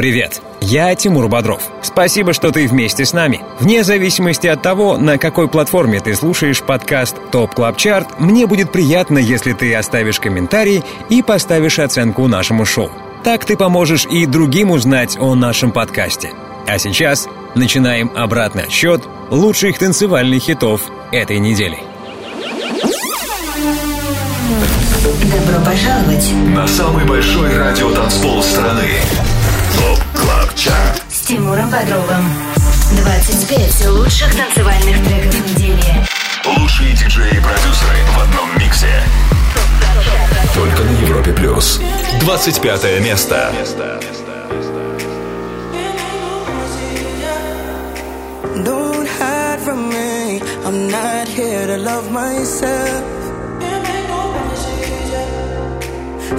Привет, я Тимур Бодров. Спасибо, что ты вместе с нами. Вне зависимости от того, на какой платформе ты слушаешь подкаст Top Club Chart, мне будет приятно, если ты оставишь комментарий и поставишь оценку нашему шоу. Так ты поможешь и другим узнать о нашем подкасте. А сейчас начинаем обратный отсчет лучших танцевальных хитов этой недели. Добро пожаловать на самый большой радиотанцпол страны. Тимуром Бодровым. 25 лучших танцевальных треков недели. Лучшие диджеи и продюсеры в одном миксе. Только на Европе Плюс. 25 место. Don't hide from me. I'm not here to love myself.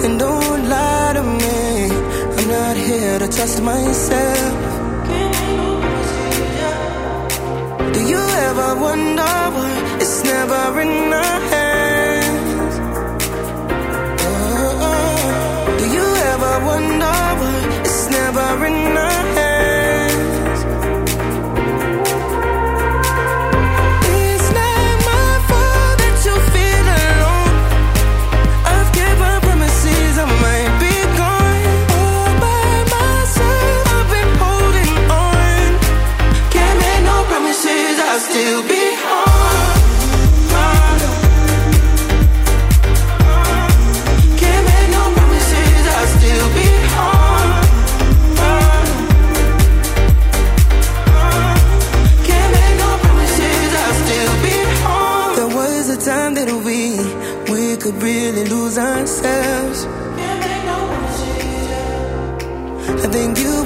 And don't lie to me. I'm not here to trust myself. You ever wonder why it's never in our hands? Oh, oh, oh, do you ever wonder why it's never in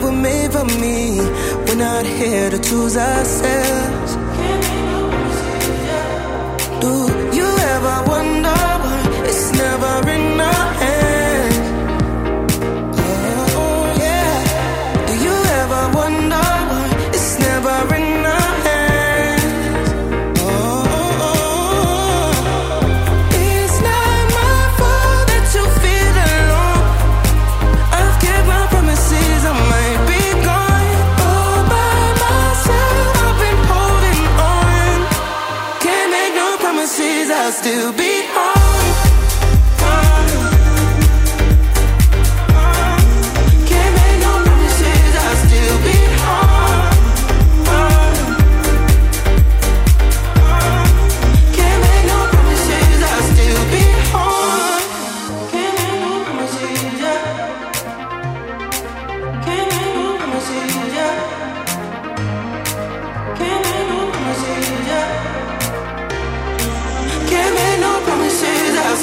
were made for me. We're not here to choose ourselves. Do you ever wonder why it's never in still be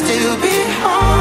still be home.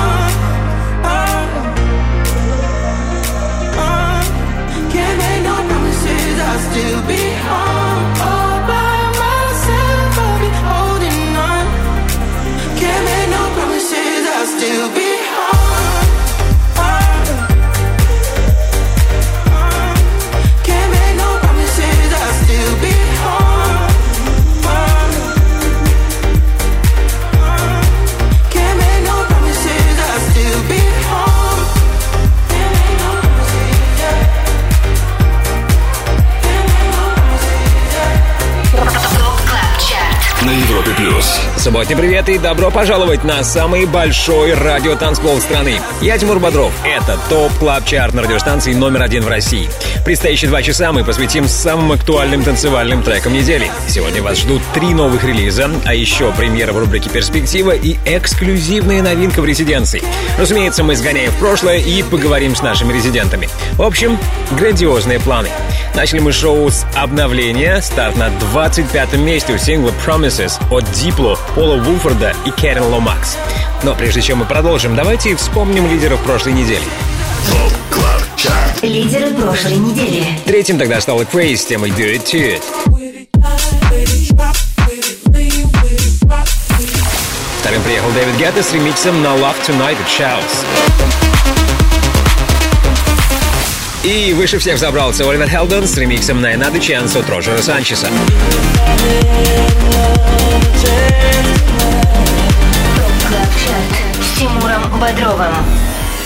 Субботний привет и добро пожаловать на самый большой радиотанцпол страны. Я Тимур Бодров. Это Top Club Chart на радиостанции номер один в России. Предстоящие два часа мы посвятим самым актуальным танцевальным трекам недели. Сегодня вас ждут три новых релиза, а еще премьера в рубрике «Перспектива» и эксклюзивная новинка в резиденции. Разумеется, мы сгоняем в прошлое и поговорим с нашими резидентами. В общем, грандиозные планы. Начали мы шоу с обновления. Старт на 25-м месте у сингла Promises от Дипло, Пола Вулфорда и Кэрен Ломакс. Но прежде чем мы продолжим, давайте вспомним лидеров прошлой недели. Лидеры прошлой недели. Третьим тогда стал Craze с темой Do It To It. Вторым приехал Дэвид Гетта с ремиксом на Love Tonight от Shouse. И выше всех забрался Оливер Хелден с ремиксом на Another Chance от Роджера Санчеса. С Тимуром Бодровым.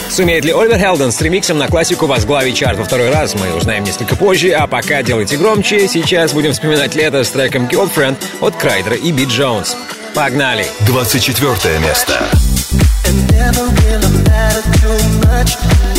Сумеет ли Оливер Хелден с ремиксом на классику возглавить чарт во второй раз, мы узнаем несколько позже, а пока делайте громче, сейчас будем вспоминать лето с треком Girlfriend от Крайдера и Бит Джонс. Погнали! 24 место. just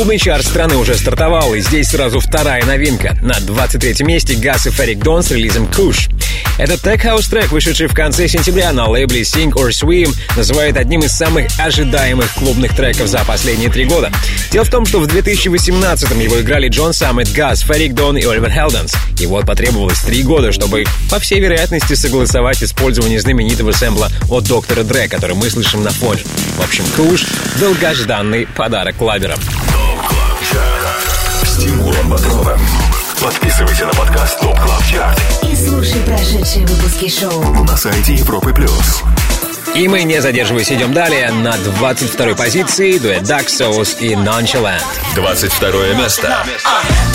клубный чарт страны уже стартовал, и здесь сразу вторая новинка. На 23 месте Гас и Ферик Дон с релизом Куш. Этот тег-хаус трек, вышедший в конце сентября на лейбле Sing or Swim, называют одним из самых ожидаемых клубных треков за последние три года. Дело в том, что в 2018-м его играли Джон Саммет, Газ, Ферик Дон и Оливер Хелденс. И вот потребовалось три года, чтобы, по всей вероятности, согласовать использование знаменитого сэмпла от доктора Дре, который мы слышим на фоне. В общем, Куш — долгожданный подарок лаберам. Бодровым. Подписывайся на подкаст ТОП Клаб Чарт И слушай прошедшие выпуски шоу. на сайте Европы Плюс. И мы, не задерживаясь, идем далее. На 22-й позиции дуэт Dark Souls и Nonchalant. 22 место. What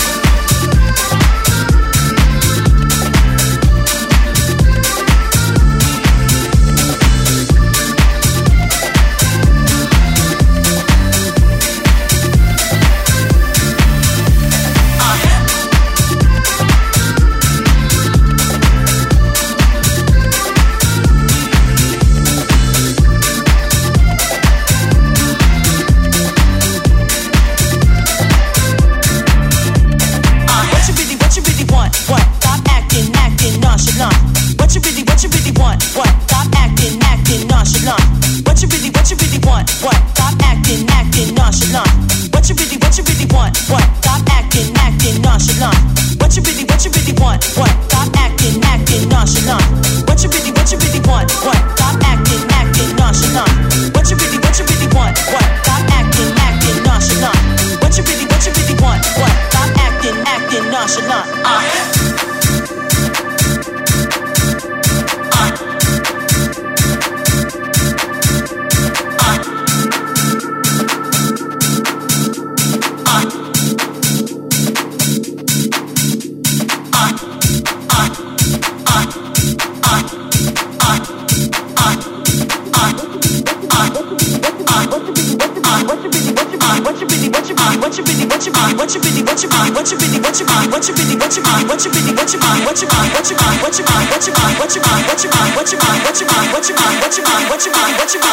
really what you what you really what you what you really what you want what you really what you what you really what you what you what you what you what you what you what you what you what you what you what you what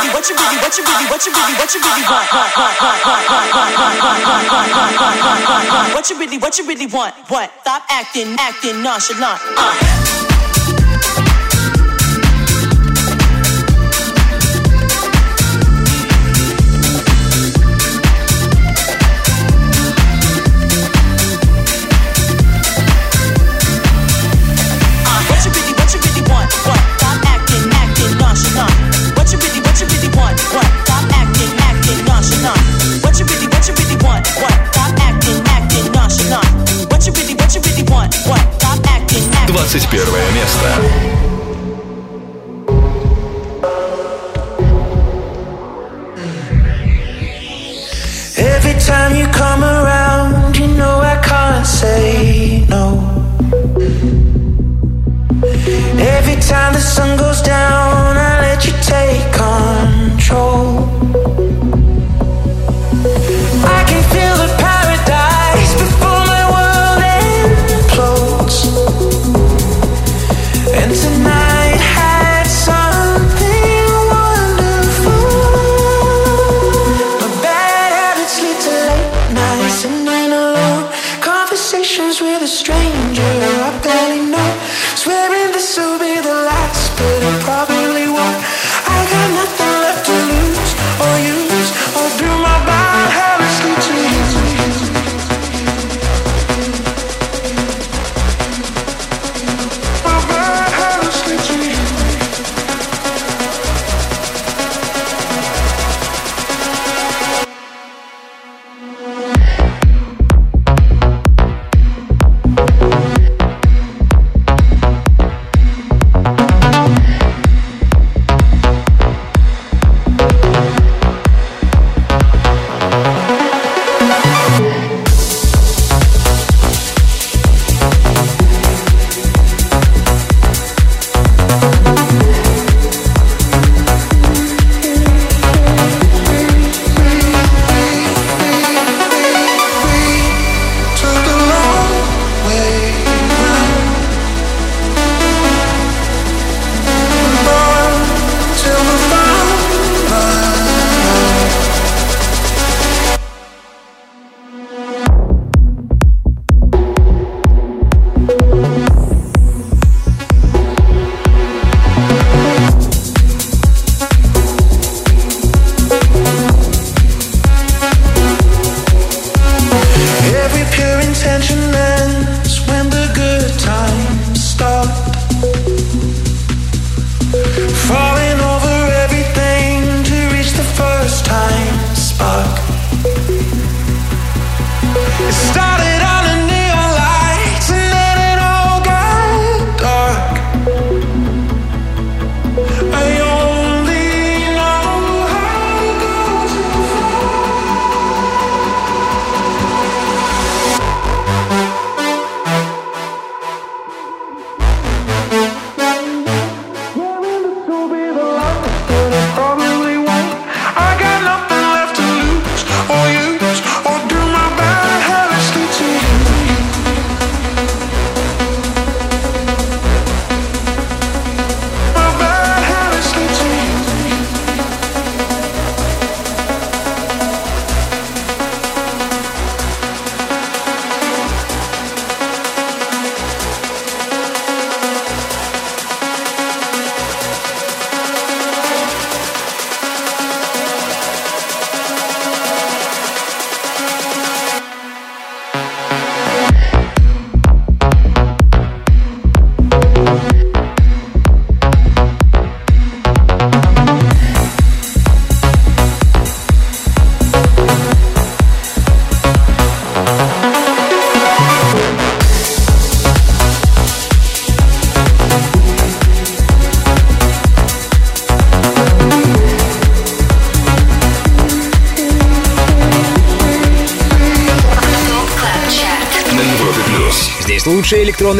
you what you what you what you what you what you what you really what you really want what stop acting acting nonchalant sun goes down,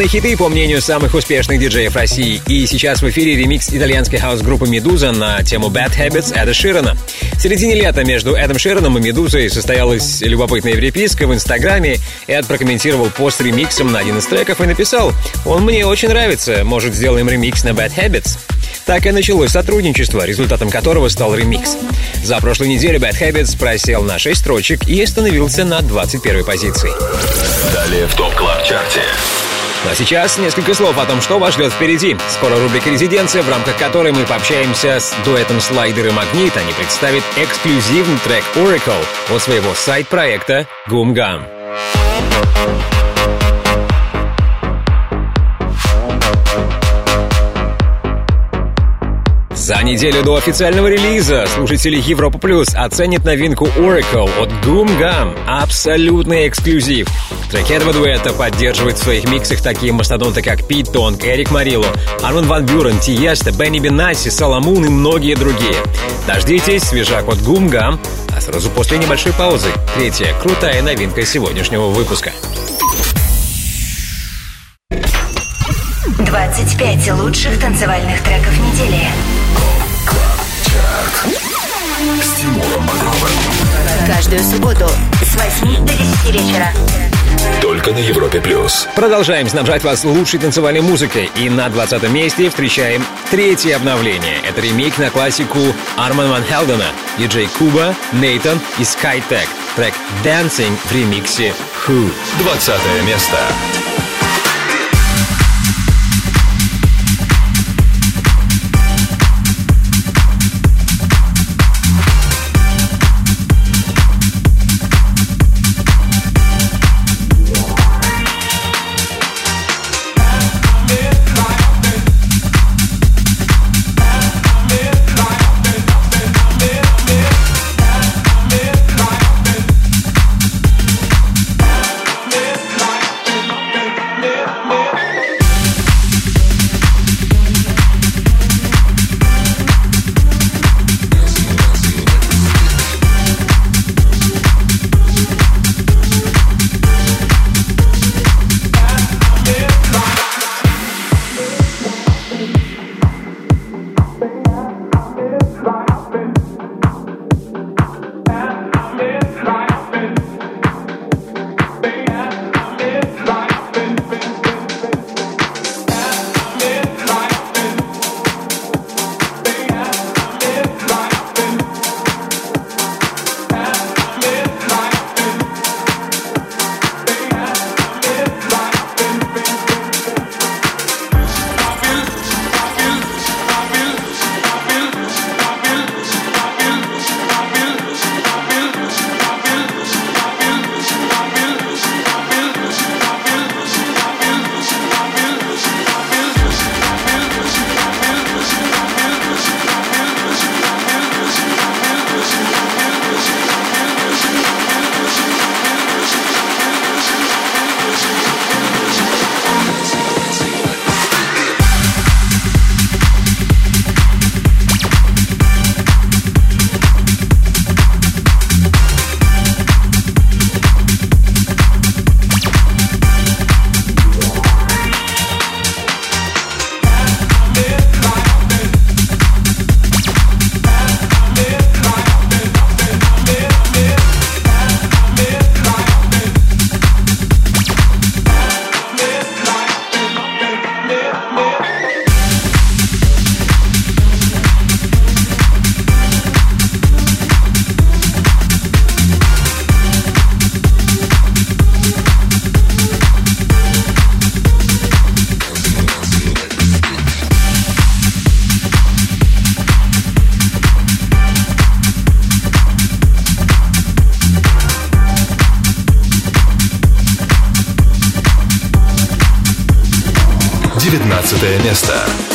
электронные хиты, по мнению самых успешных диджеев России. И сейчас в эфире ремикс итальянской хаус-группы «Медуза» на тему «Bad Habits» Эда Ширана. В середине лета между Эдом Шираном и «Медузой» состоялась любопытная переписка в Инстаграме. Эд прокомментировал пост ремиксом на один из треков и написал «Он мне очень нравится, может, сделаем ремикс на «Bad Habits»?» Так и началось сотрудничество, результатом которого стал ремикс. За прошлую неделю Bad Habits просел на 6 строчек и остановился на 21 позиции. Далее в Top Club Chart е. А сейчас несколько слов о том, что вас ждет впереди. Скоро рубрика «Резиденция», в рамках которой мы пообщаемся с дуэтом «Слайдер» и «Магнит». Они представят эксклюзивный трек «Oracle» от своего сайд-проекта «Goom Gum». За неделю до официального релиза слушатели Европа Плюс оценят новинку Oracle от Goom Gum. Абсолютный эксклюзив. Треки этого дуэта поддерживают в своих миксах такие мастодонты, как Пит Тонг, Эрик Марило, Арман Ван Бюрен, Тиеста, Бенни Бенаси, Соломун и многие другие. Дождитесь свежак от Gum, а сразу после небольшой паузы третья крутая новинка сегодняшнего выпуска. 25 лучших танцевальных треков недели. Каждую субботу с 8 до 10 вечера. Только на Европе Плюс. Продолжаем снабжать вас лучшей танцевальной музыкой. И на 20 месте встречаем третье обновление. Это ремейк на классику Арман Ван Хелдена, диджей Куба, Нейтан и Skytech. Трек «Dancing» в ремиксе «Who». 20 место. Девятнадцатое место.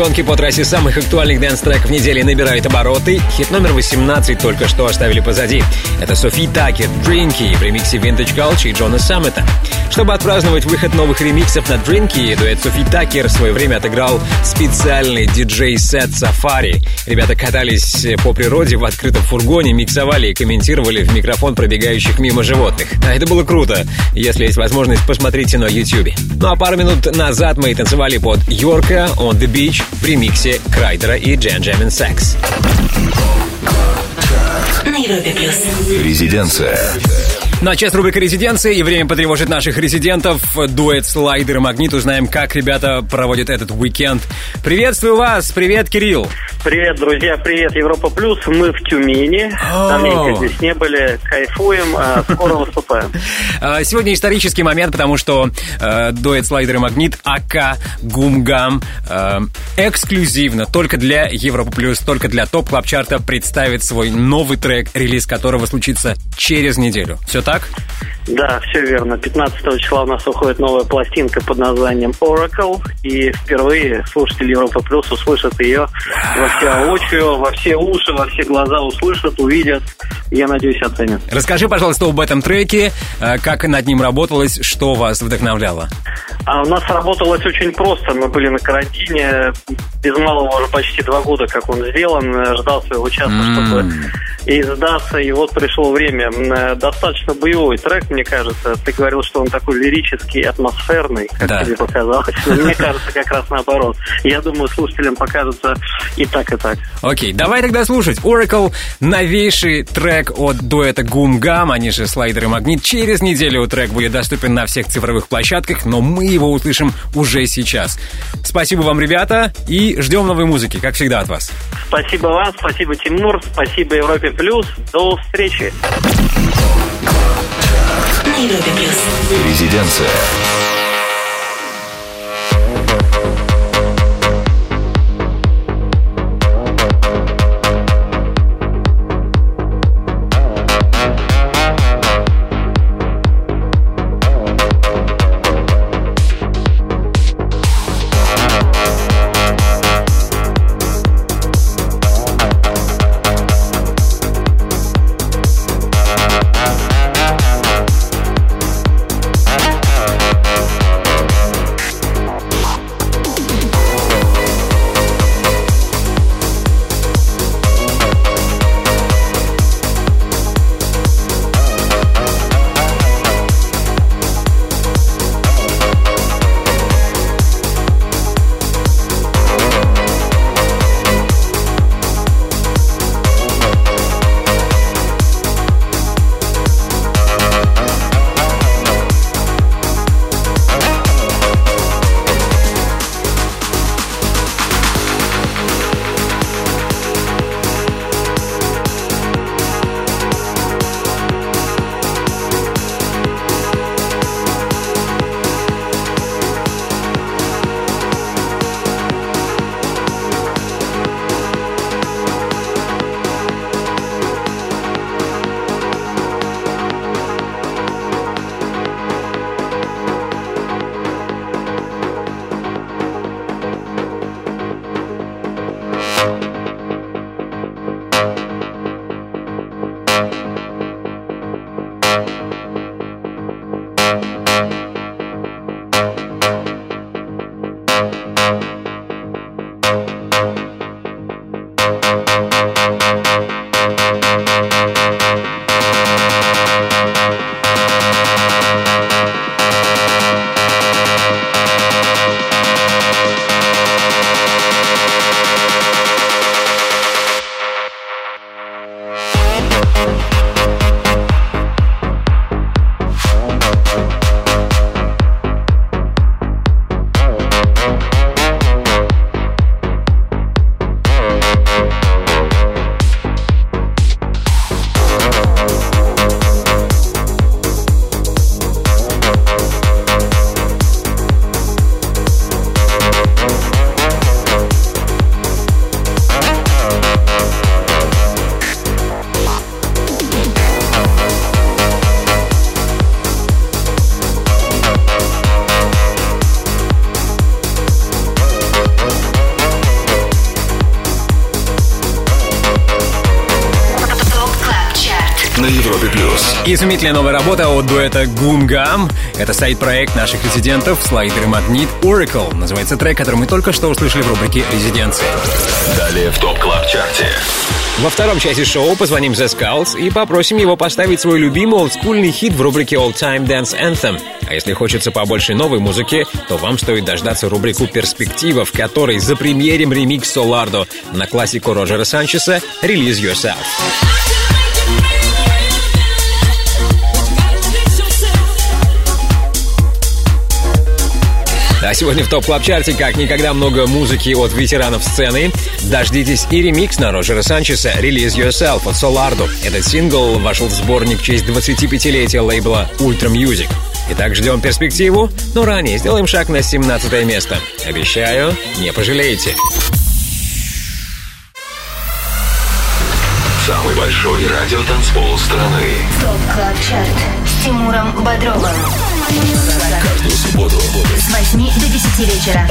Гонки по трассе самых актуальных dance-треков недели набирают обороты. Хит номер 18 только что оставили позади. Это Sofi Tukker, Drinkee в ремиксе Vintage Culture и Джона Саммита. Чтобы отпраздновать выход новых ремиксов на Drinkee, дуэт Sofi Tukker в свое время отыграл специальный диджей-сет Сафари. Ребята катались по природе в открытом фургоне, миксовали и комментировали в микрофон пробегающих мимо животных. А это было круто. Если есть возможность, посмотрите на YouTube. Ну а пару минут назад мы танцевали под Йорка On The Beach в ремиксе Крайдера и Джен Джемин Секс. На Европе Плюс. Резиденция. Ну а часть рубрика «Резиденции» и время потревожить наших резидентов. Дуэт «Слайдер» и «Магнит». Узнаем, как ребята проводят этот уикенд. Приветствую вас! Привет, Кирилл! Привет, друзья, привет, Европа Плюс. Мы в Тюмени. Давненько здесь не были. Кайфуем, а скоро выступаем. А, Сегодня исторический момент, потому что э, дуэт «Слайдер» и «Магнит» a.k.a. «Goom Gum» э, эксклюзивно, только для Европа Плюс, только для Top Club Chart а представит свой новый трек, релиз которого случится через неделю. Все так? Да, все верно. 15 числа у нас выходит новая пластинка под названием Oracle. И впервые слушатели Европа Плюс услышат ее воочию, во все уши, во все глаза услышат, увидят. Я надеюсь, оценят. Расскажи, пожалуйста, об этом треке, э, как над ним работалось, что вас вдохновляло. А у нас работалось очень просто. Мы были на карантине. Без малого уже почти два года, как он сделан. Ждал своего часа, чтобы издаться. И вот пришло время. Э, Достаточно боевой трек, мне кажется. Ты говорил, что он такой лирический, атмосферный, как Да. тебе показалось. Мне кажется, как раз наоборот. Я думаю, слушателям покажется и так, и так. Окей, давай тогда слушать. Oracle — новейший трек от дуэта Гумгам, они же Слайдер и Магнит. Через неделю трек будет доступен на всех цифровых площадках, но мы его услышим уже сейчас. Спасибо вам, ребята, и ждем новой музыки, как всегда, от вас. Спасибо вам, спасибо, Тимур, спасибо Европе Плюс. До встречи. Резиденция. Изумительная новая работа от дуэта Goom Gum. Это сайд-проект наших резидентов слайдер Магнит Oracle. Называется трек, который мы только что услышали в рубрике «Резиденции». Далее в Top Club Chart е. Во втором части шоу позвоним The Skulls и попросим его поставить свой любимый олдскульный хит в рубрике All Time Dance Anthem. А если хочется побольше новой музыки, то вам стоит дождаться рубрику «Перспектива», в которой запремьерим ремикс Солардо на классику Роджера Санчеса «Release Yourself». А сегодня в топ клаб чарте как никогда много музыки от ветеранов сцены. Дождитесь и ремикс на Роджера Санчеса «Release Yourself» от Солардо. Этот сингл вошел в сборник в честь 25-летия лейбла Ultra Music. Итак, ждем перспективу, но ранее сделаем шаг на 17 место. Обещаю, не пожалеете. Самый большой радиотанцпол страны. ТОП КЛАБ ЧАРТ с Тимуром Бодровым. Каждую субботу С 8 до 10 вечера.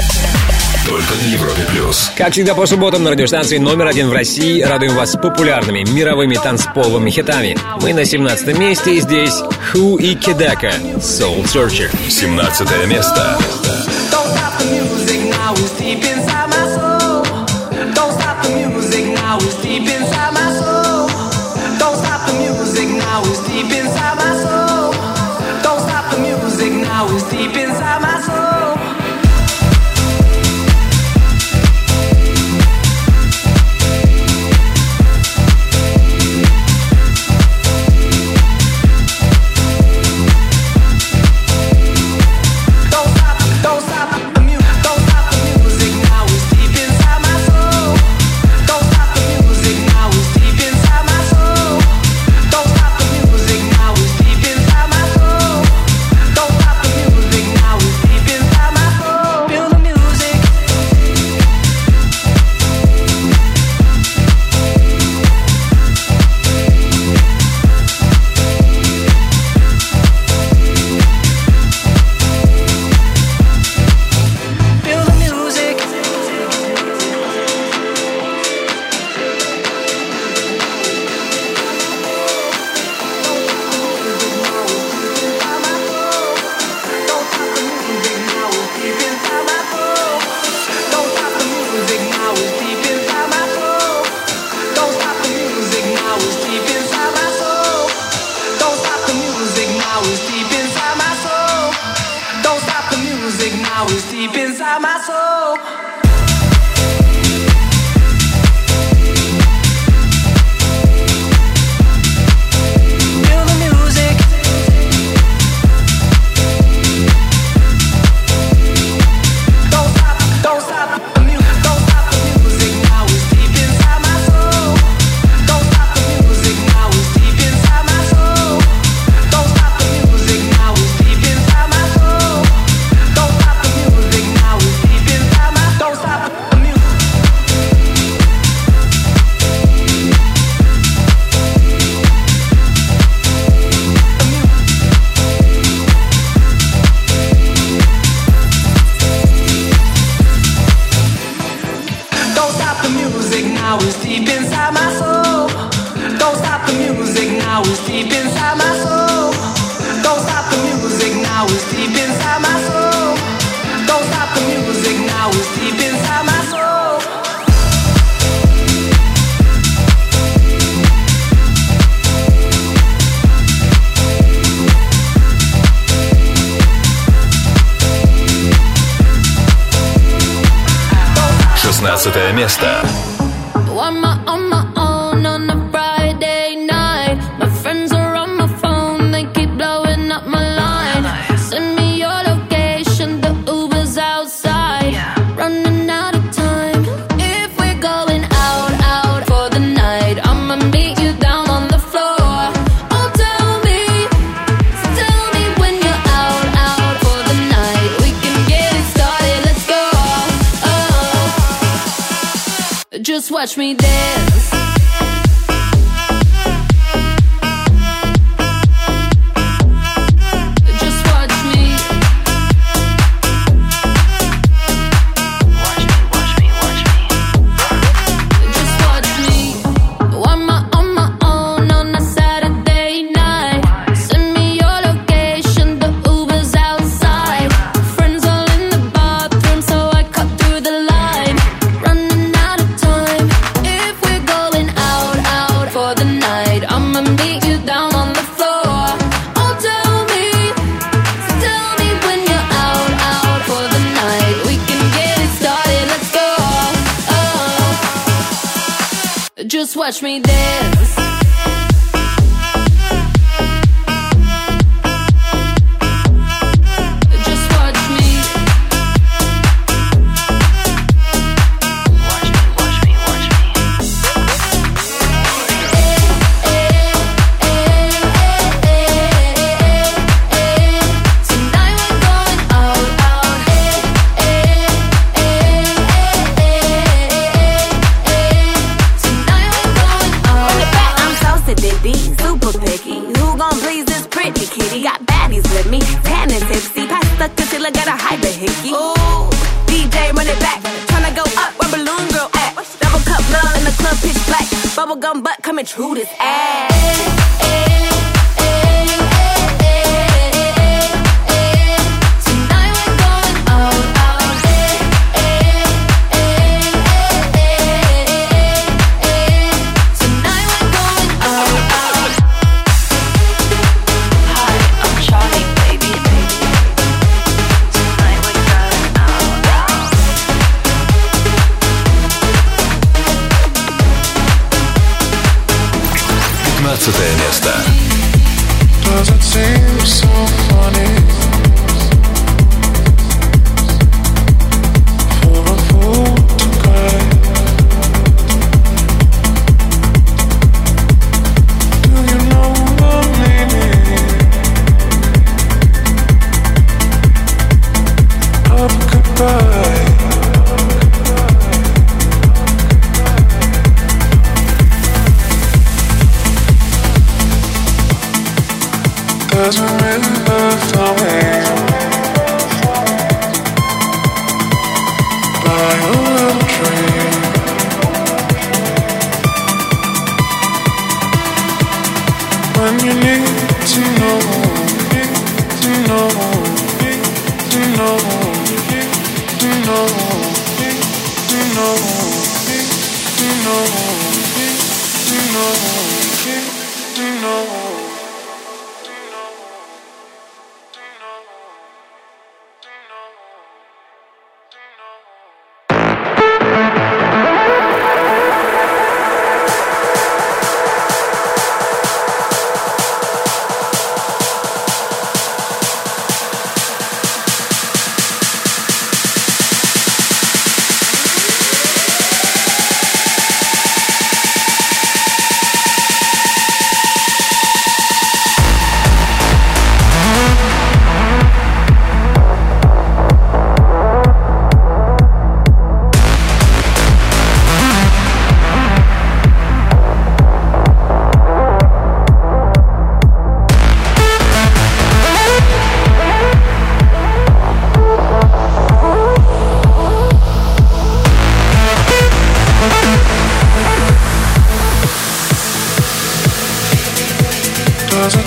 только на Европе плюс. Как всегда по субботам на радиостанции номер один в России радуем вас популярными мировыми танцполовыми хитами. Мы на 17 месте и здесь Who и Кедака Soul Searcher. 17 место. Don't stop the music now, it's deep inside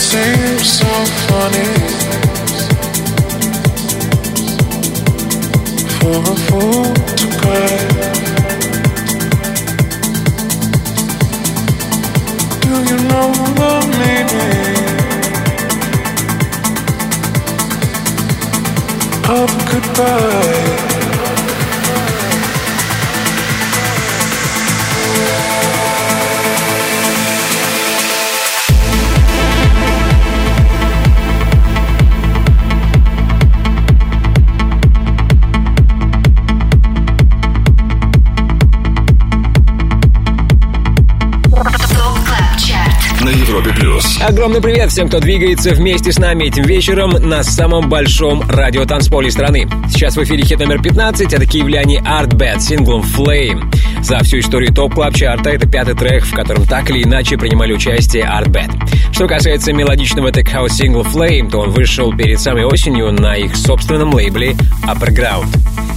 Does it seem so funny for a fool to cry? Do you know of goodbye? Огромный привет всем, кто двигается вместе с нами этим вечером на самом большом радиотанцполе страны. Сейчас в эфире хит номер 15, это киевляне Artbat с синглом Flame. За всю историю топ клаб чарта это пятый трек, в котором так или иначе принимали участие Artbat. Что касается мелодичного тек-хаус сингла Flame, то он вышел перед самой осенью на их собственном лейбле Upperground.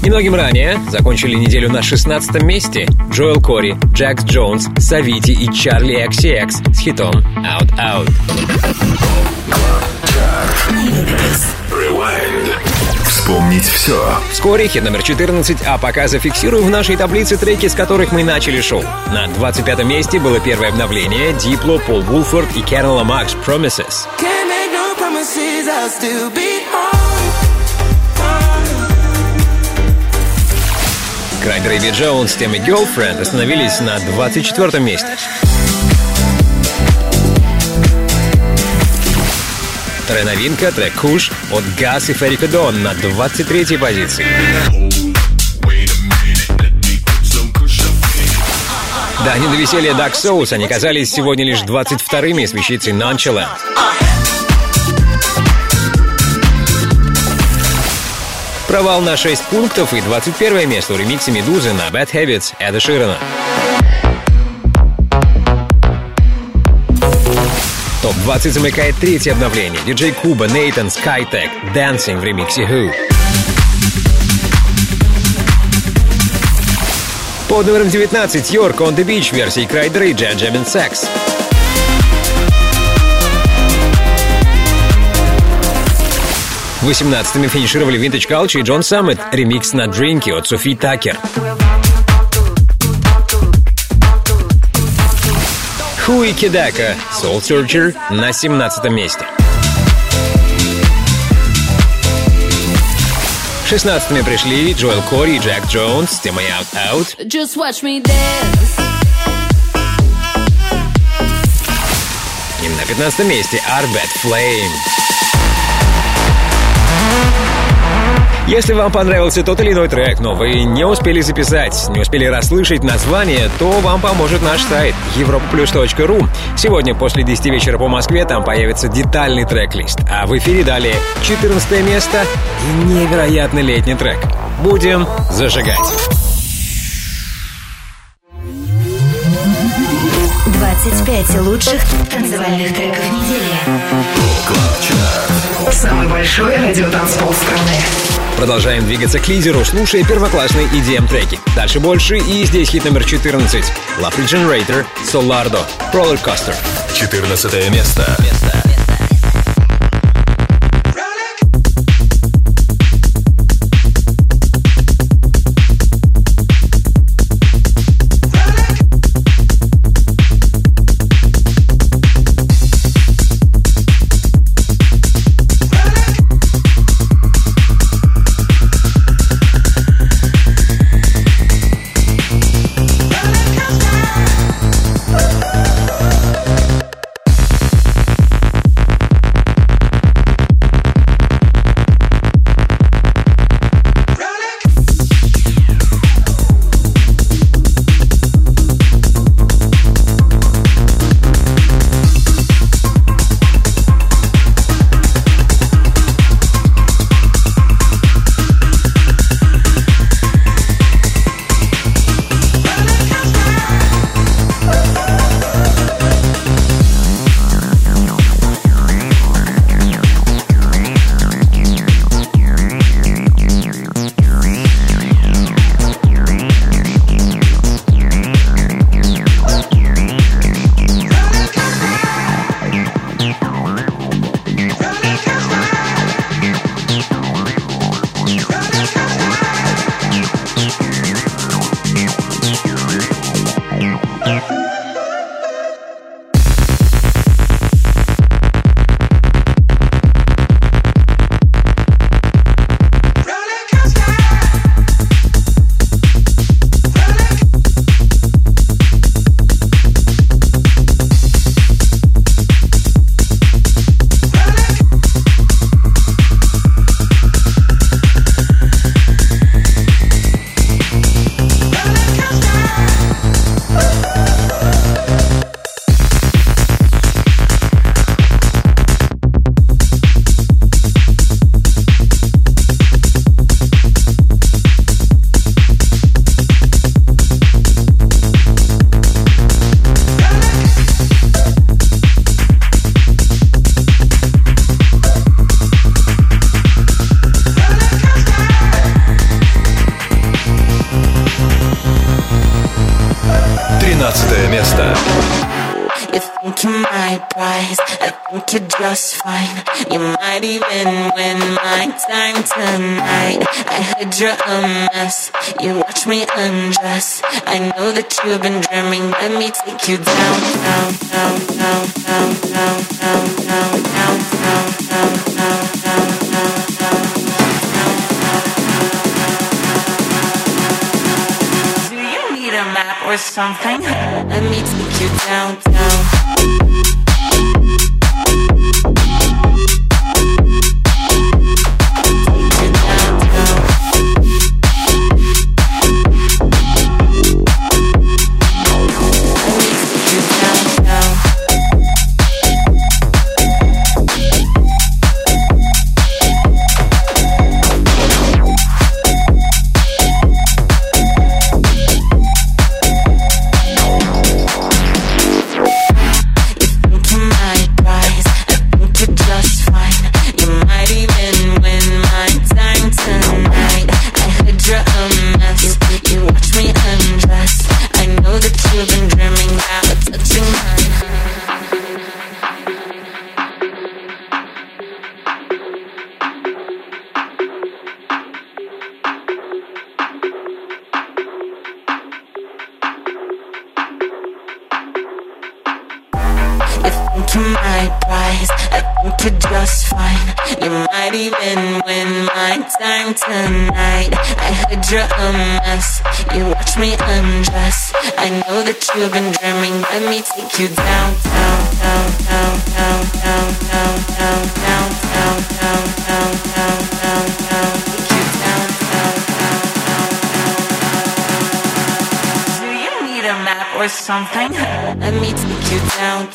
Немногим ранее закончили неделю на 16 месте Joel Corry, Jax Jones, Saweetie и Charli XCX с хитом Out Out. Вспомнить все. Вскоре хит номер 14, а пока зафиксирую в нашей таблице треки, с которых мы начали шоу. На 25 месте было первое обновление Дипло, Пол Вулфорд и Кернела Макс Promises. Can't make no promises, I'll still be home. Крайдер и Би с темой Girlfriend остановились на 24 месте. Вторая новинка, трек «Куш» от Газ и Феррика Дон на 23 позиции. Да, не до веселья Dark Souls, они казались сегодня лишь 22-ми с вещицей Nonchalant. Провал на 6 пунктов и 21 место в ремиксе «Медузы» на Bad Habits Эда Ширана. Топ-20 замыкает третье обновление. Диджей Куба, Нейтан, Skytech, Dancing в ремиксе Who. Под номером 19 Йорк on the Beach версии Крайдера и Джан Джамин Секс. Восемнадцатыми финишировали Vintage Culture и Джон Саммет, ремикс на Дринки от Софи Такер. Хуи Кедака, Soul Searcher на 17 месте. Шестнадцатыми пришли Джоэл Кори и Джек Джонс с темой Out Out. Just watch me dance. И на пятнадцатом месте Arbet Flame. Если вам понравился тот или иной трек, но вы не успели записать, не успели расслышать название, то вам поможет наш сайт europaplus.ru. Сегодня после 10 вечера по Москве там появится детальный трек-лист. А в эфире далее 14 место и невероятный летний трек. Будем зажигать. 25 лучших танцевальных треков недели. Самый большой радиотанцпол страны. Продолжаем двигаться к лидеру, слушая первоклассные EDM-треки. Дальше больше, и здесь хит номер 14. Love Regenerator, Solardo, Roller Coaster. 14 место. You think you might rise, I think you're just fine. You might even win my time tonight. I heard you're a mess, you watch me undress. I know that you've been dreaming, let me take you down, down, down, down, down, down, down. Or something. Let me take you downtown. You're a mess. You watch me undress. I know that you've been dreaming. Let me take you down, down, down, down, down, down, down, down, down, down, down, down, down, down, down. Take you down, down, down, down, down. Do you need a map or something? Let me take you down.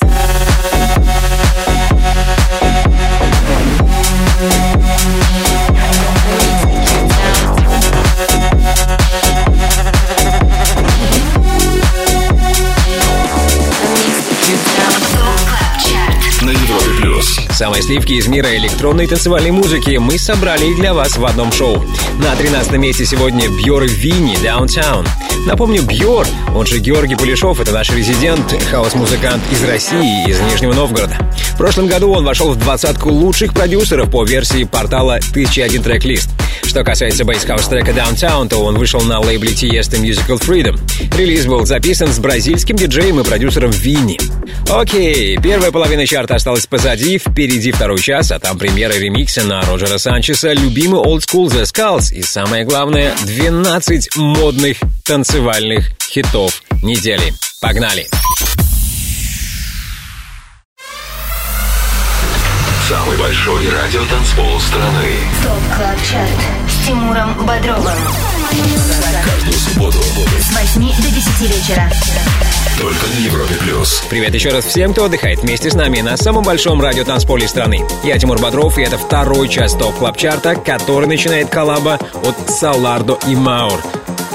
На Европе плюс. Самые сливки из мира электронной танцевальной музыки мы собрали и для вас в одном шоу. На 13 месте сегодня Byor и Vinne Downtown. Напомню, Byor, он же Георгий Пулешов, это наш резидент, хаус-музыкант из России, из Нижнего Новгорода. В прошлом году он вошел в двадцатку лучших продюсеров по версии портала 1001 Tracklists. Что касается бейс-хаус трека Downtown, то он вышел на лейбле Tiesto Musical Freedom. Релиз был записан с бразильским диджеем и продюсером Vinne. Окей, первая половина чарта осталась позади, впереди второй час, а там премьера ремикса на Роджера Санчеса, любимый Old School The Skulls и, самое главное, 12 модных танцевальных хитов недели. Погнали! Самый большой радиотанцпол страны. ТОП КЛАБ ЧАРТ с Тимуром Бодровым. Каждую субботу С 8 до 10 вечера. только на Европе плюс. Привет еще раз всем, кто отдыхает вместе с нами на самом большом радиотанцполе страны. Я Тимур Бодров, и это второй час ТОП Клаб Чарта, который начинает коллаба от Solardo и Maur.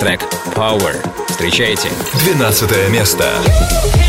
Трек Power. Встречайте. 12 место. You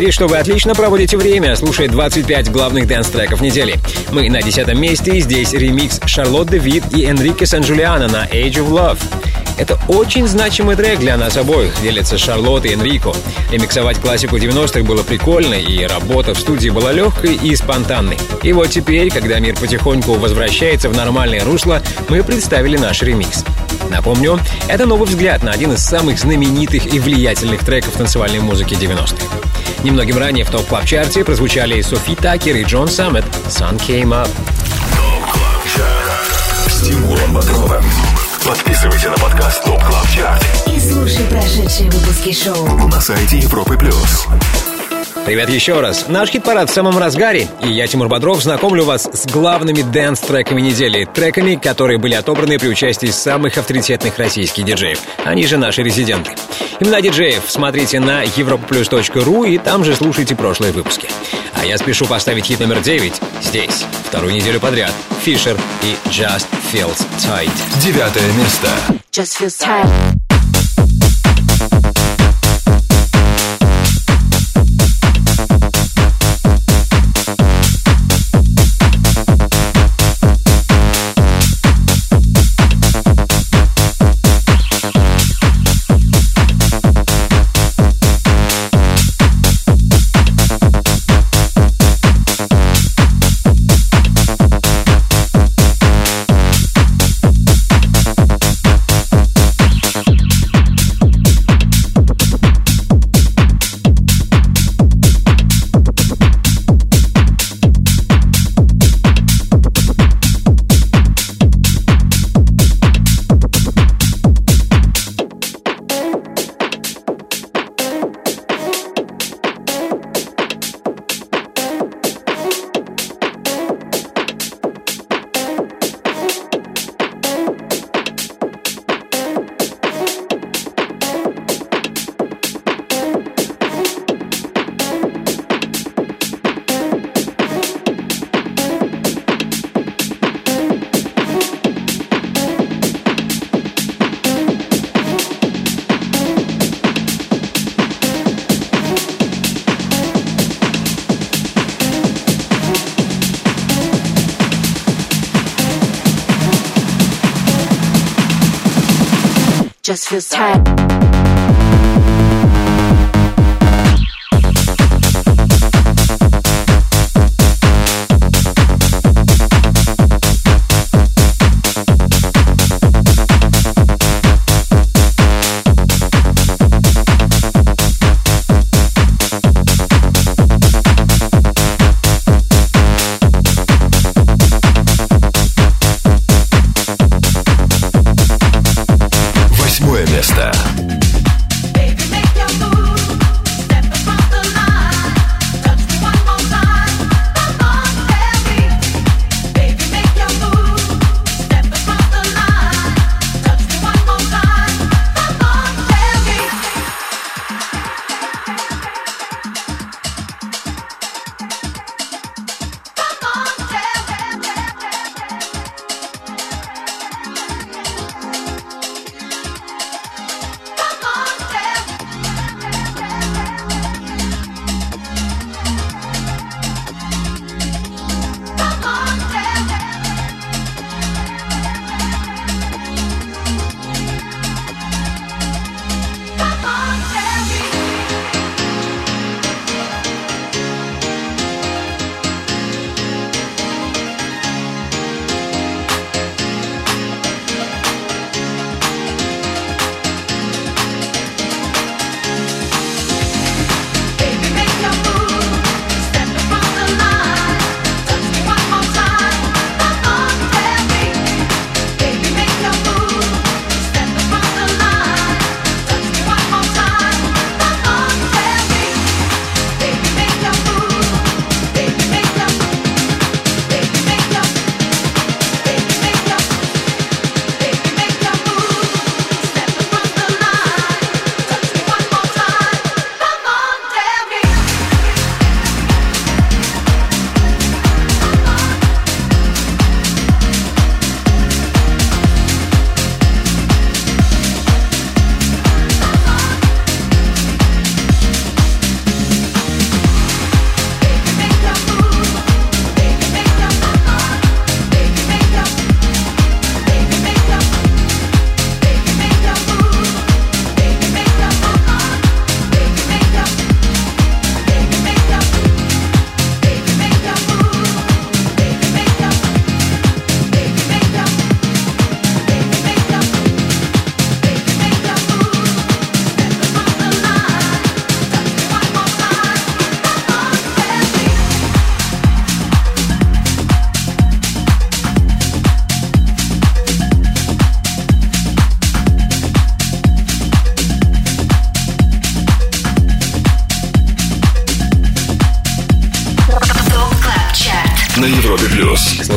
верить, что вы отлично проводите время, слушая 25 главных дэнс-треков недели. Мы на десятом месте, и здесь ремикс Charlotte de Witte и Enrico Sangiuliano на Age of Love. Это очень значимый трек для нас обоих, делятся Шарлотт и Энрико. Ремиксовать классику 90-х было прикольно, и работа в студии была легкой и спонтанной. И вот теперь, когда мир потихоньку возвращается в нормальное русло, мы представили наш ремикс. Напомню, это новый взгляд на один из самых знаменитых и влиятельных треков танцевальной музыки 90-х. Немногим ранее в топ-клаб-чарте прозвучали Sofi Tukker и John Summit «Sun Came Up». С Тимуром Бодровым. Подписывайся на подкаст ТОП Клаб Чарт И слушай прошедшие выпуски шоу. на сайте Европы плюс. Привет еще раз. Наш хит-парад в самом разгаре, и я, Тимур Бодров, знакомлю вас с главными дэнс-треками недели. Треками, которые были отобраны при участии самых авторитетных российских диджеев. Они же наши резиденты. Имена диджеев смотрите на europaplus.ru и там же слушайте прошлые выпуски. А я спешу поставить хит номер 9 здесь, вторую неделю подряд. Фишер и Just Feels Tight. Девятое место. Just feels tight.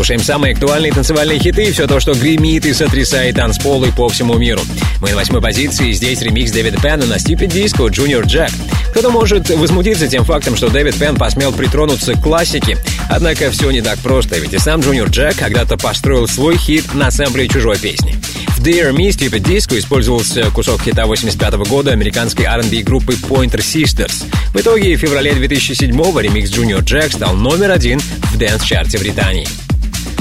Слушаем самые актуальные танцевальные хиты и все то, что гремит и сотрясает танцполы по всему миру. Мы на восьмой позиции, здесь ремикс David Penn на Stupid Disco Junior Jack. Кто-то может возмутиться тем фактом, что David Penn посмел притронуться к классике. Однако все не так просто, ведь и сам Junior Jack когда-то построил свой хит на сэмпле чужой песни. В Dare Me Stupid Disco использовался кусок хита 85 года американской R&B группы Pointer Sisters. В итоге в феврале 2007-го ремикс Junior Jack стал номер один в дэнс-чарте Британии.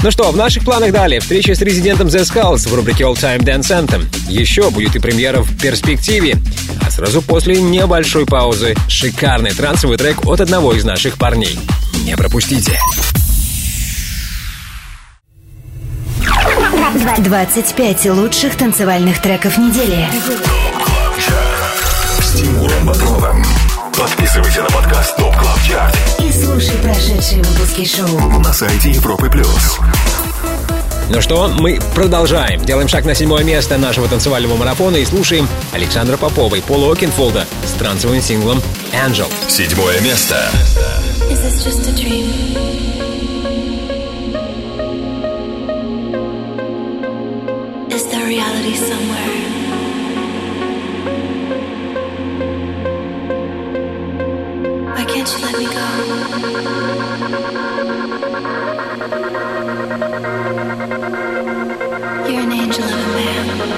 Ну что, в наших планах далее встреча с резидентом The Skulls в рубрике All Time Dance Anthem. Еще будет и премьера в перспективе. А сразу после небольшой паузы шикарный трансовый трек от одного из наших парней. Не пропустите. 25 лучших танцевальных треков недели. С Тимуром Бодровым. Подписывайся на подкаст И слушай выпуски шоу. на сайте Европы Плюс. Ну что, мы продолжаем. Делаем шаг на седьмое место нашего танцевального марафона и слушаем Александра Попова и Пола Окенфолда с трансовым синглом «Angel». Седьмое место. Is this just a dream? Is there reality somewhere? Why can't you let me go? You're an angel of a man.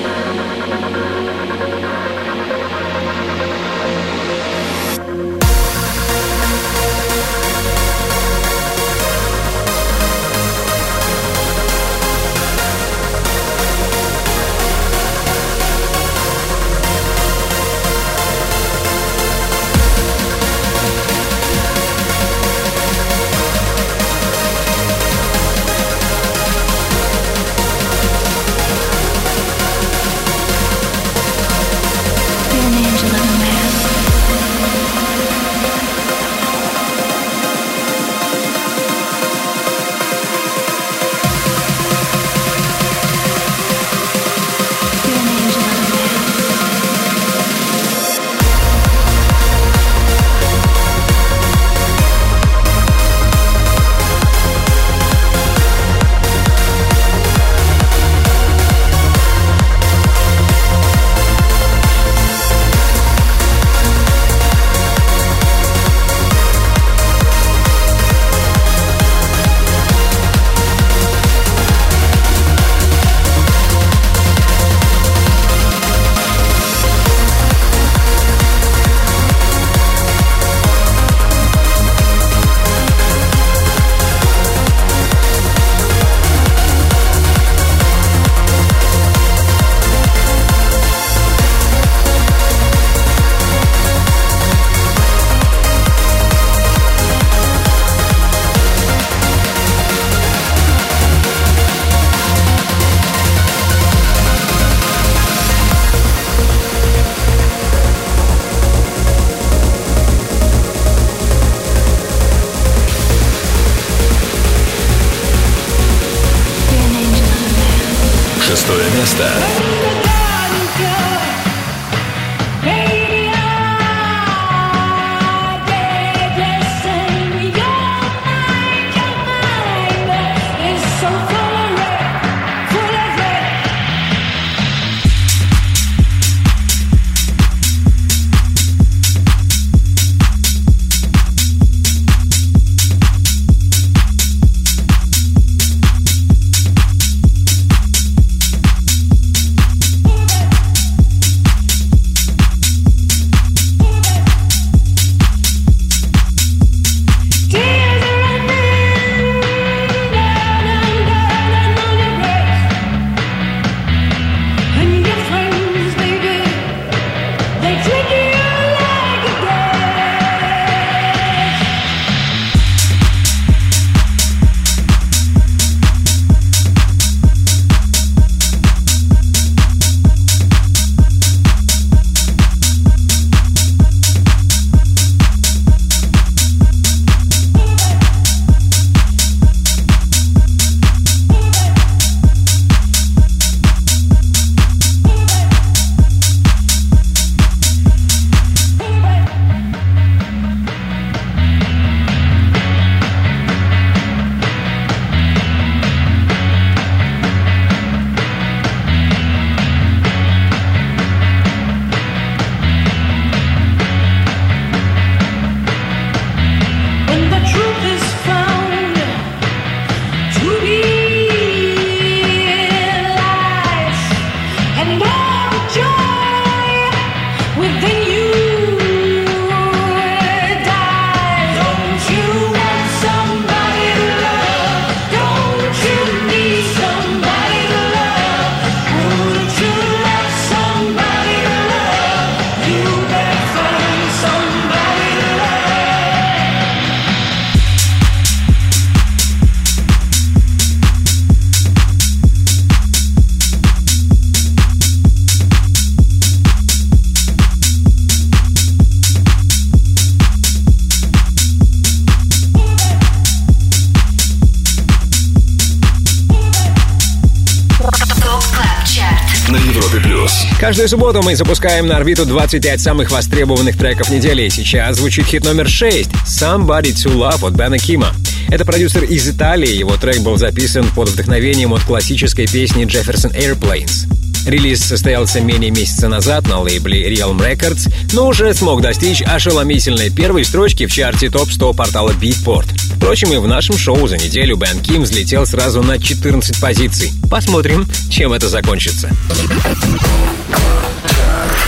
Каждую субботу мы запускаем на орбиту 25 самых востребованных треков недели. Сейчас звучит хит номер 6 «Somebody to Love» от Бена Кима. Это продюсер из Италии. Его трек был записан под вдохновением от классической песни Jefferson Airplanes. Релиз состоялся менее месяца назад на лейбле Realm Records, но уже смог достичь ошеломительной первой строчки в чарте топ-100 портала Beatport. Впрочем, и в нашем шоу за неделю Бен Ким взлетел сразу на 14 позиций. Посмотрим, чем это закончится.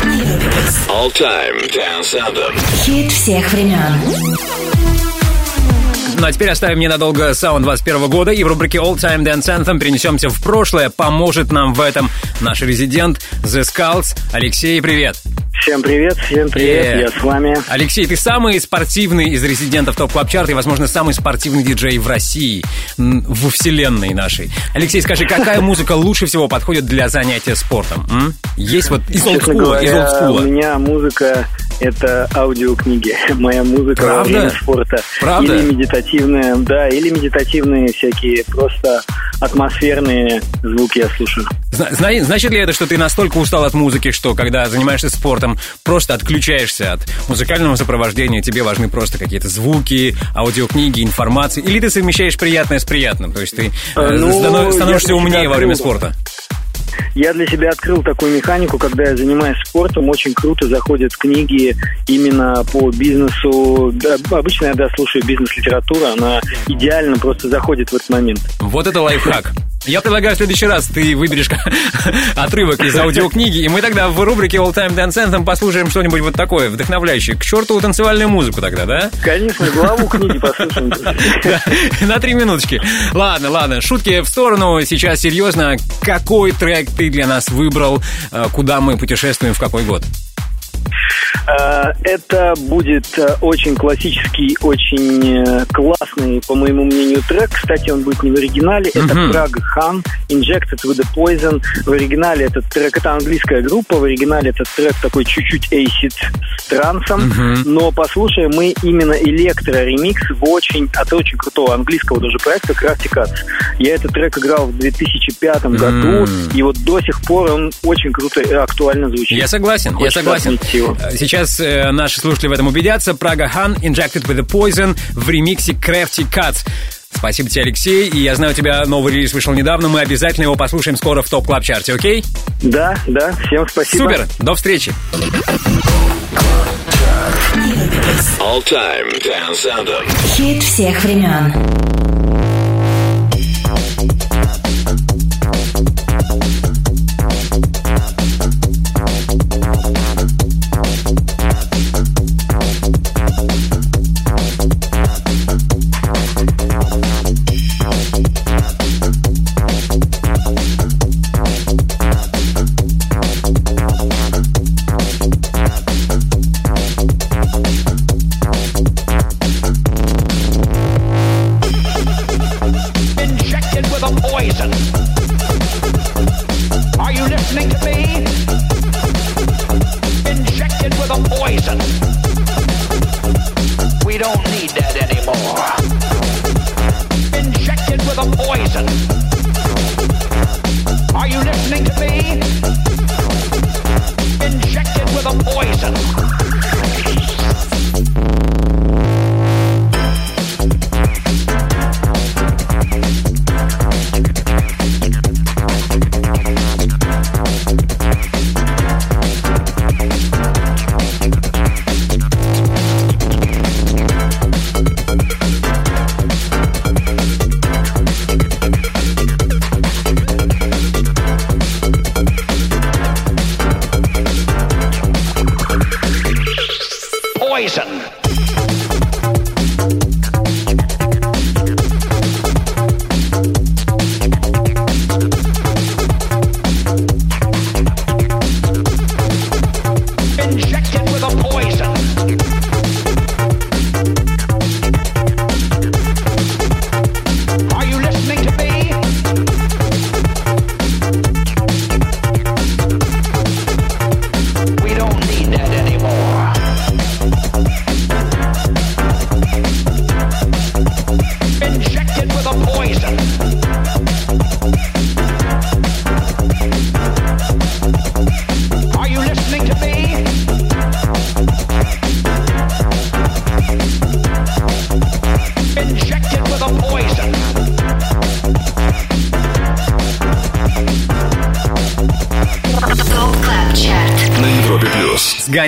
All Time Dance Anthem. Хит всех времен. Ну а теперь оставим ненадолго саунд 21 года и в рубрике All Time Dance Anthem перенесемся в прошлое. Поможет нам в этом наш резидент The Skulls. Алексей, привет! Всем привет, всем привет, Привет. я с вами. Алексей, ты самый спортивный из резидентов топ клаб чарта и, возможно, самый спортивный диджей в России, во вселенной нашей. Алексей, скажи, какая музыка лучше всего подходит для занятия спортом? м? Есть вот из олдскула, из говоря, у олдскула. меня музыка — это аудиокниги. Моя музыка во Правда? время спорта. Правда? Или медитативные, да, или медитативные всякие просто атмосферные звуки я слушаю. Зна- зна- Значит ли это, что ты настолько устал от музыки, что когда занимаешься спортом, просто отключаешься от музыкального сопровождения, тебе важны просто какие-то звуки, аудиокниги, информация, или ты совмещаешь приятное с приятным, то есть ты э, Э, ну, становишься умнее во время спорта? Я для себя открыл такую механику, когда я занимаюсь спортом, очень круто заходят книги именно по бизнесу. Да, обычно я да, слушаю бизнес-литературу, она идеально просто заходит в этот момент. Вот это лайфхак. Я предлагаю в следующий раз ты выберешь отрывок из аудиокниги, и мы тогда в рубрике All Time Dance Anthem послушаем что-нибудь вот такое, вдохновляющее. К черту танцевальную музыку тогда, да? Конечно, главу книги послушаем. На три минуточки. Ладно, ладно, шутки в сторону. Сейчас серьезно. Какой трек ты для нас выбрал? Э, Куда мы путешествуем, в какой год? Э, Это будет э, очень классический, очень э, классный, по моему мнению, трек. Кстати, он будет не в оригинале. Это. Prague Han, Injected with the Poison. В оригинале этот трек, это английская группа, в оригинале этот трек такой чуть-чуть acid с трансом. Но послушаем мы именно электро-ремикс в очень, от очень крутого английского даже проекта Crafty Cuts. Я этот трек играл в 2005 году, и вот до сих пор он очень круто и актуально звучит. Я согласен, я согласен. его. Сейчас э, наши слушатели в этом убедятся. Прага Хан, Injected with the Poison в ремиксе Crafty Cuts. Спасибо тебе, Алексей. И я знаю, у тебя новый релиз вышел недавно. Мы обязательно его послушаем скоро в топ клаб чарте окей? Да, да, всем спасибо. Супер, до встречи. All Time. Хит всех времен.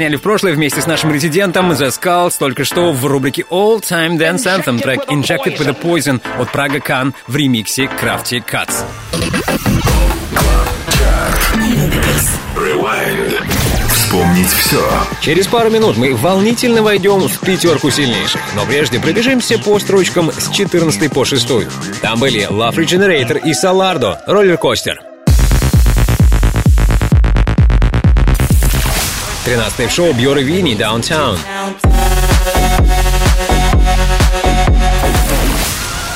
Сгоняли в прошлое вместе с нашим резидентом The Skulls только что в рубрике All Time Dance Anthem трек Injected with a Poison от Прага Кан в ремиксе Crafty Cuts. Вспомнить все. Через пару минут мы волнительно войдем в пятерку сильнейших, но прежде пробежимся по строчкам с 14 по 6. Там были Love Regenerator и Solardo, Роллер-костер. 13 в шоу Byor и Vinne, Downtown.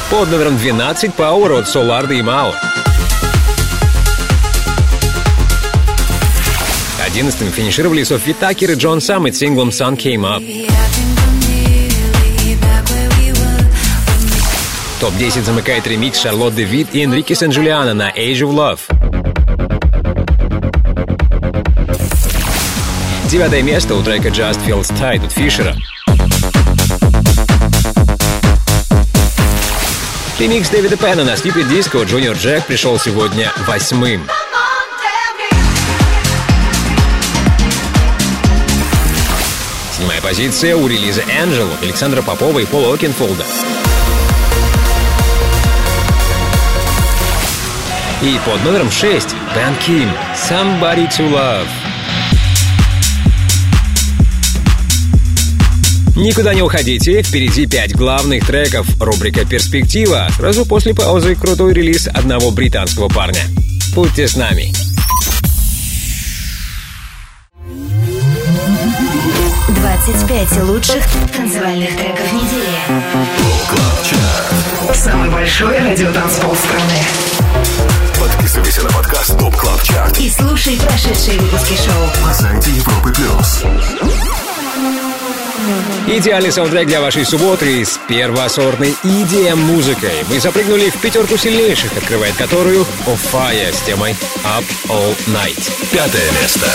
Под номером 12 Power от Solardo и Maur. 11 финишировали Sofi Tukker и John Summit с синглом Sun Came Up. Топ-10 замыкает ремикс Charlotte de Witte и Enrico Sangiuliano на Age of Love. Девятое место у трека Just Feels Tight от Фишера. Ремикс Дэвида Пэна на Stupid Disco Junior Джек пришел сегодня восьмым. Седьмая позиция у релиза Angel от Александра Попова и Пола Окенфолда. И под номером 6 Бен Ким «Somebody to Love». Никуда не уходите, впереди пять главных треков, рубрика «Перспектива». Сразу после паузы крутой релиз одного британского парня. Будьте с нами. 25 лучших танцевальных треков недели. Самый большой радиотанцпол страны. Подписывайся на подкаст Топ Клаб Чарт И слушай прошедшие выпуски шоу. на сайте Европы Плюс. Идеальный саундтрек для вашей субботы с первосортной EDM-музыкой. Мы запрыгнули в пятерку сильнейших, открывает которую Fire с темой Up All Night. Пятое место.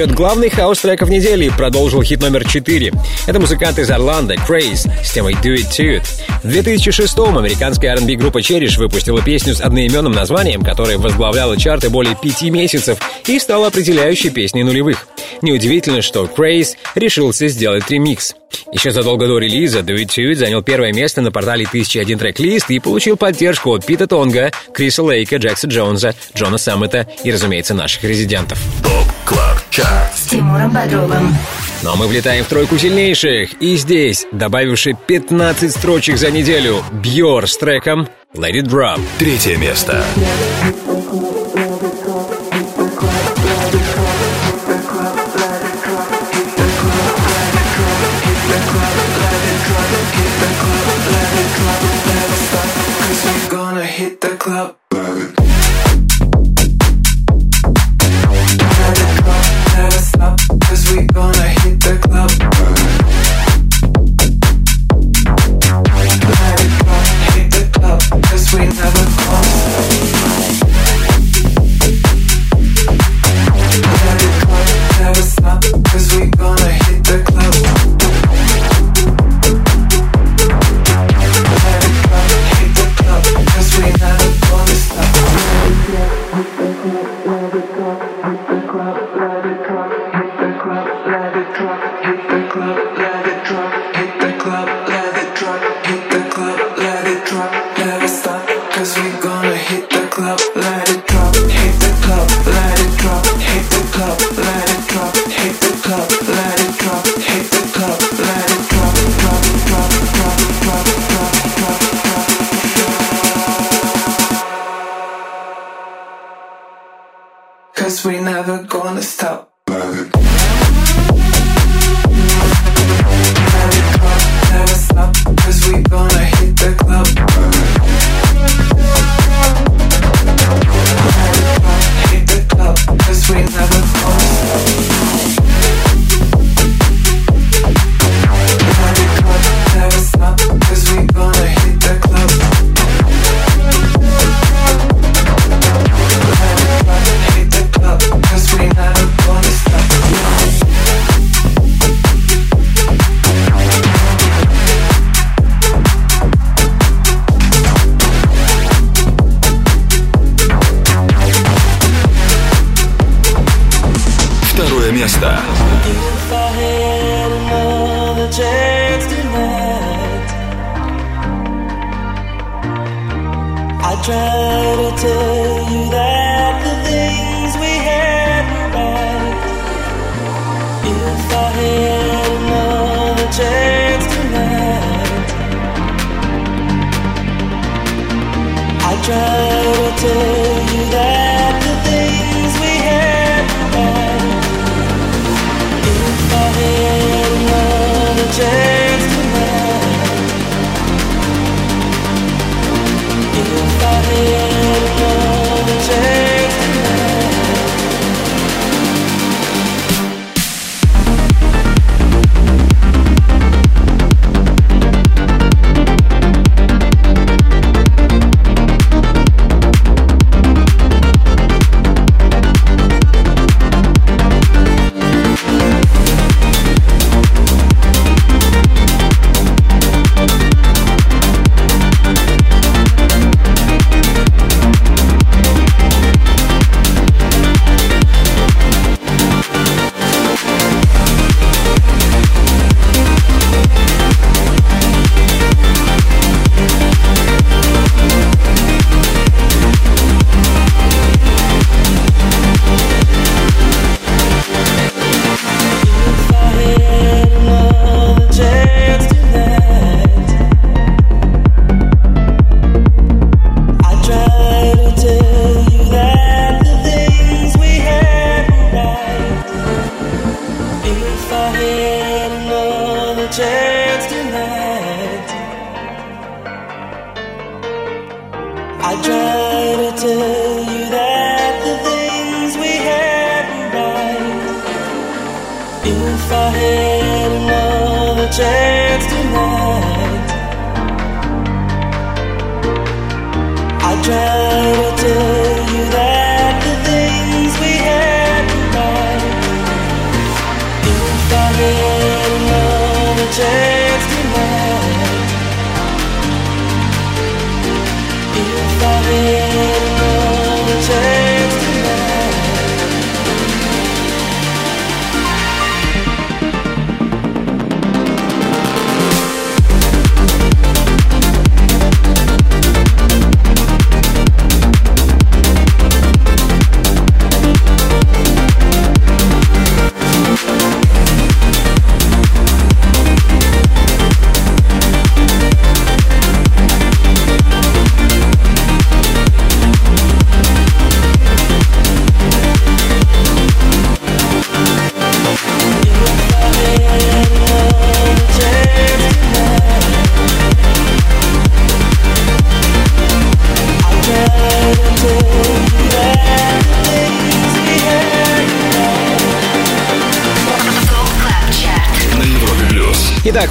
зачет главный хаос-треков недели продолжил хит номер 4. Это музыкант из Орландо, Craze, с темой Do It To It. В 2006-м американская R&B группа Cherish выпустила песню с одноименным названием, которая возглавляла чарты более пяти месяцев и стала определяющей песней нулевых. Неудивительно, что Craze решился сделать ремикс. Еще задолго до релиза Do It To It занял первое место на портале 1001 трек-лист и получил поддержку от Пита Тонга, Криса Лейка, Джекса Джонса, Джона Саммета и, разумеется, наших резидентов. Топ-класс Чарт с Тимуром Бодровым. Но мы влетаем в тройку сильнейших. И здесь, добавивший 15 строчек за неделю, Бьор с треком «Let drop». Третье место. Третье место.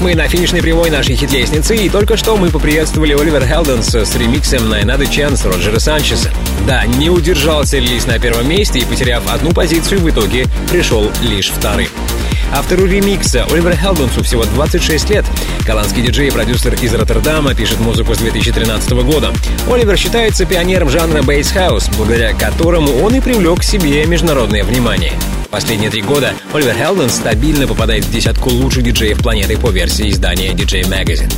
Мы на финишной прямой нашей хит-лестницы, и только что мы поприветствовали Оливер Хелденс с ремиксом на Another Chance Роджера Санчеса. Да, не удержался релиз на первом месте и, потеряв одну позицию, в итоге пришел лишь вторым. Автору ремикса Оливер Хелденсу всего 26 лет. Голландский диджей и продюсер из Роттердама пишет музыку с 2013 года. Оливер считается пионером жанра бейс-хаус, благодаря которому он и привлек к себе международное внимание. Последние три года Оливер Хелден стабильно попадает в десятку лучших диджеев планеты по версии издания DJ Magazine.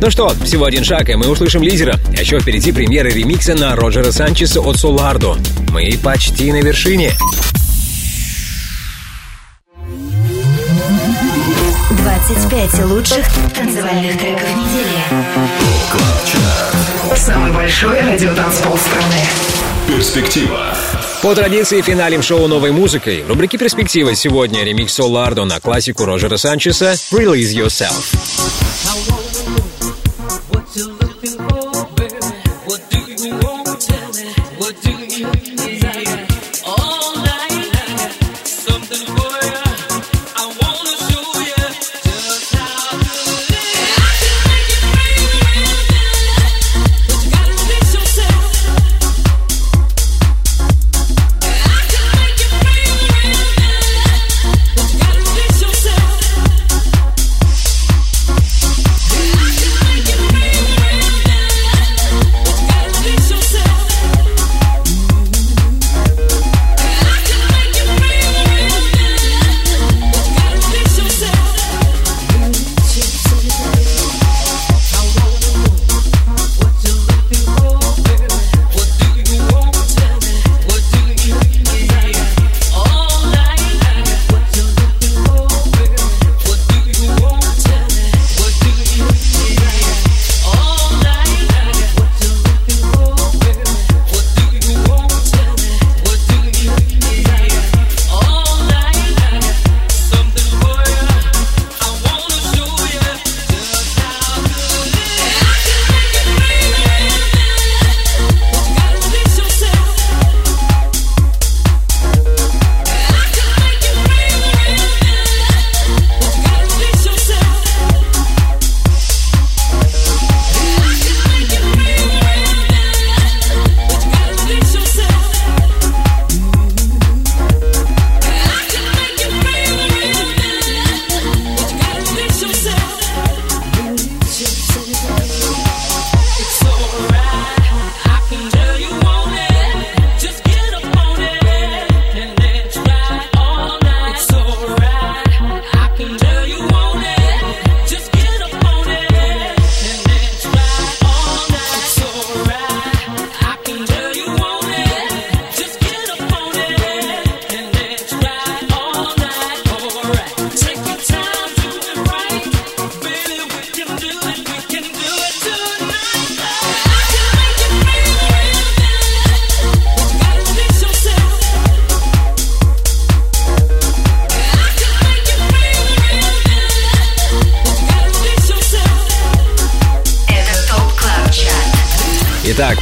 Ну что, всего один шаг, и мы услышим лидера. А еще впереди премьеры ремикса на Роджера Санчеса от Солардо. Мы почти на вершине. 25 лучших танцевальных треков недели. Самый большой радиотанцпол страны. Перспектива. По традиции финалем шоу новой музыкой. В рубрике «Перспектива» сегодня ремикс Солардо на классику Роджера Санчеса «Release Yourself».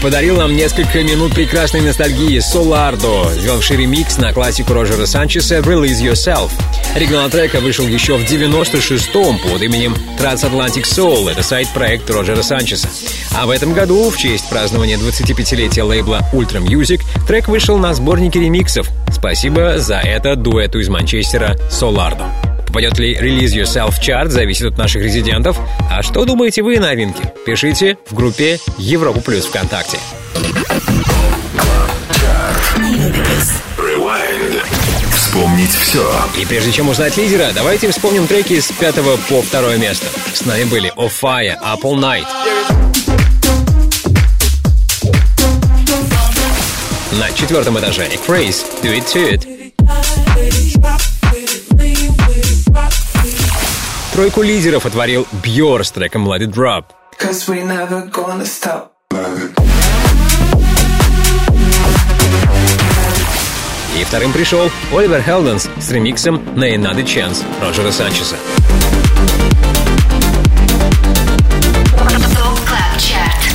Подарил нам несколько минут прекрасной ностальгии Солардо, сделавший ремикс на классику Роджера Санчеса «Release Yourself». Оригинал трека вышел еще в 96-м под именем Transatlantic Soul. Это сайт-проект Роджера Санчеса. А в этом году, в честь празднования 25-летия лейбла Ultra Music, трек вышел на сборнике ремиксов. Спасибо за это дуэту из Манчестера Солардо. Попадет ли Release Yourself в чарт, зависит от наших резидентов. А что думаете вы, новинки? Пишите в группе Европа Плюс ВКонтакте. Вспомнить все. И прежде чем узнать лидера, давайте вспомним треки с пятого по второе место. С нами были Off Fire, All Night. На четвертом этаже Craze, Do It To It. Тройку лидеров отворил Бьор с треком Let It Drop. Cause we never gonna stop. И вторым пришел Оливер Хелденс с ремиксом на Another Chance Роджера Санчеса.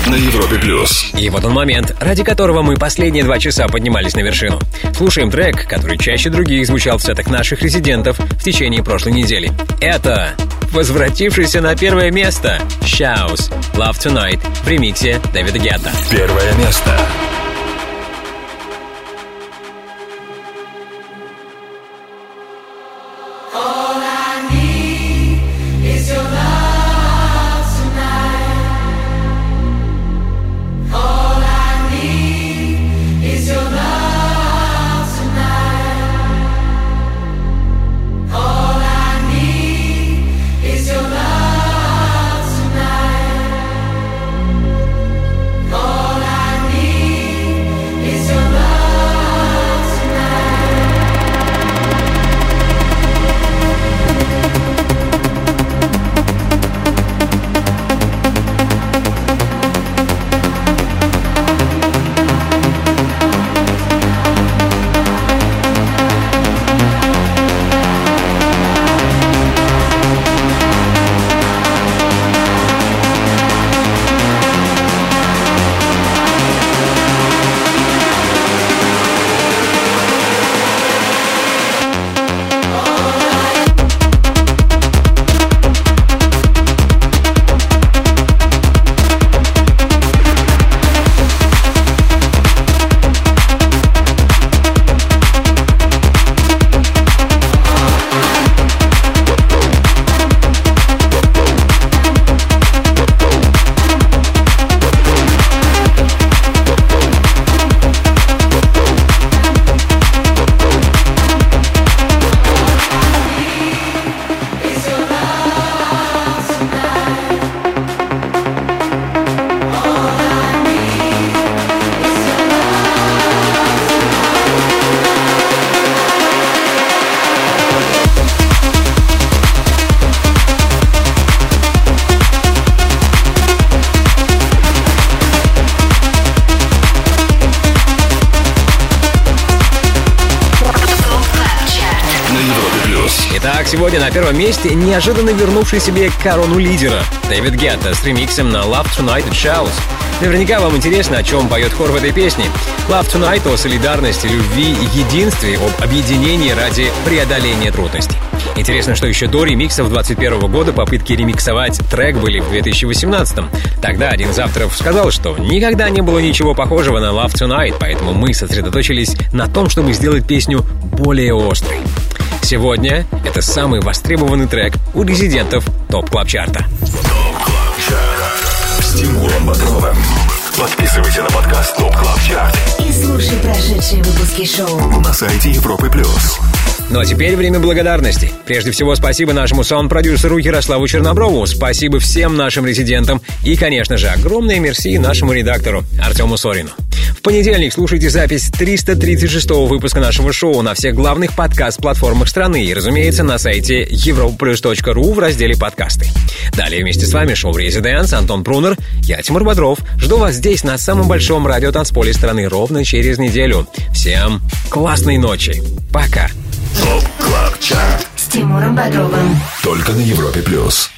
На Европе плюс. И вот он момент, ради которого мы последние два часа поднимались на вершину. Слушаем трек, который чаще других звучал в сетах наших резидентов в течение прошлой недели. Это возвратившийся на первое место. Shouse Love Tonight в ремиксе Дэвида Гетта. Первое место. Месте неожиданно вернувший себе корону лидера Дэвид Гетта с ремиксом на Love Tonight от Shouse. Наверняка вам интересно, о чем поет хор в этой песне. Love Tonight о солидарности, любви и единстве, об объединении ради преодоления трудностей. Интересно, что еще до ремиксов 21 года попытки ремиксовать трек были в 2018 -м. Тогда один из авторов сказал, что никогда не было ничего похожего на Love Tonight, поэтому мы сосредоточились на том, чтобы сделать песню более острой. Сегодня это самый востребованный трек у резидентов ТОП Клаб Чарта. С Тимуром Бодровым. Подписывайся на подкаст ТОП Клаб Чарт И слушай прошедшие выпуски шоу. на сайте Европы плюс. Ну а теперь время благодарности. Прежде всего, спасибо нашему саунд-продюсеру Ярославу Черноброву, спасибо всем нашим резидентам и, конечно же, огромное мерси нашему редактору Артему Сорину. В понедельник слушайте запись 336 выпуска нашего шоу на всех главных подкаст-платформах страны и, разумеется, на сайте europlus.ru в разделе «Подкасты». Далее вместе с вами шоу «Резиденс», Антон Прунер, я Тимур Бодров. Жду вас здесь, на самом большом радиотанцполе страны, ровно через неделю. Всем классной ночи. Пока. С Тимуром Бодровым. Только на Европе плюс.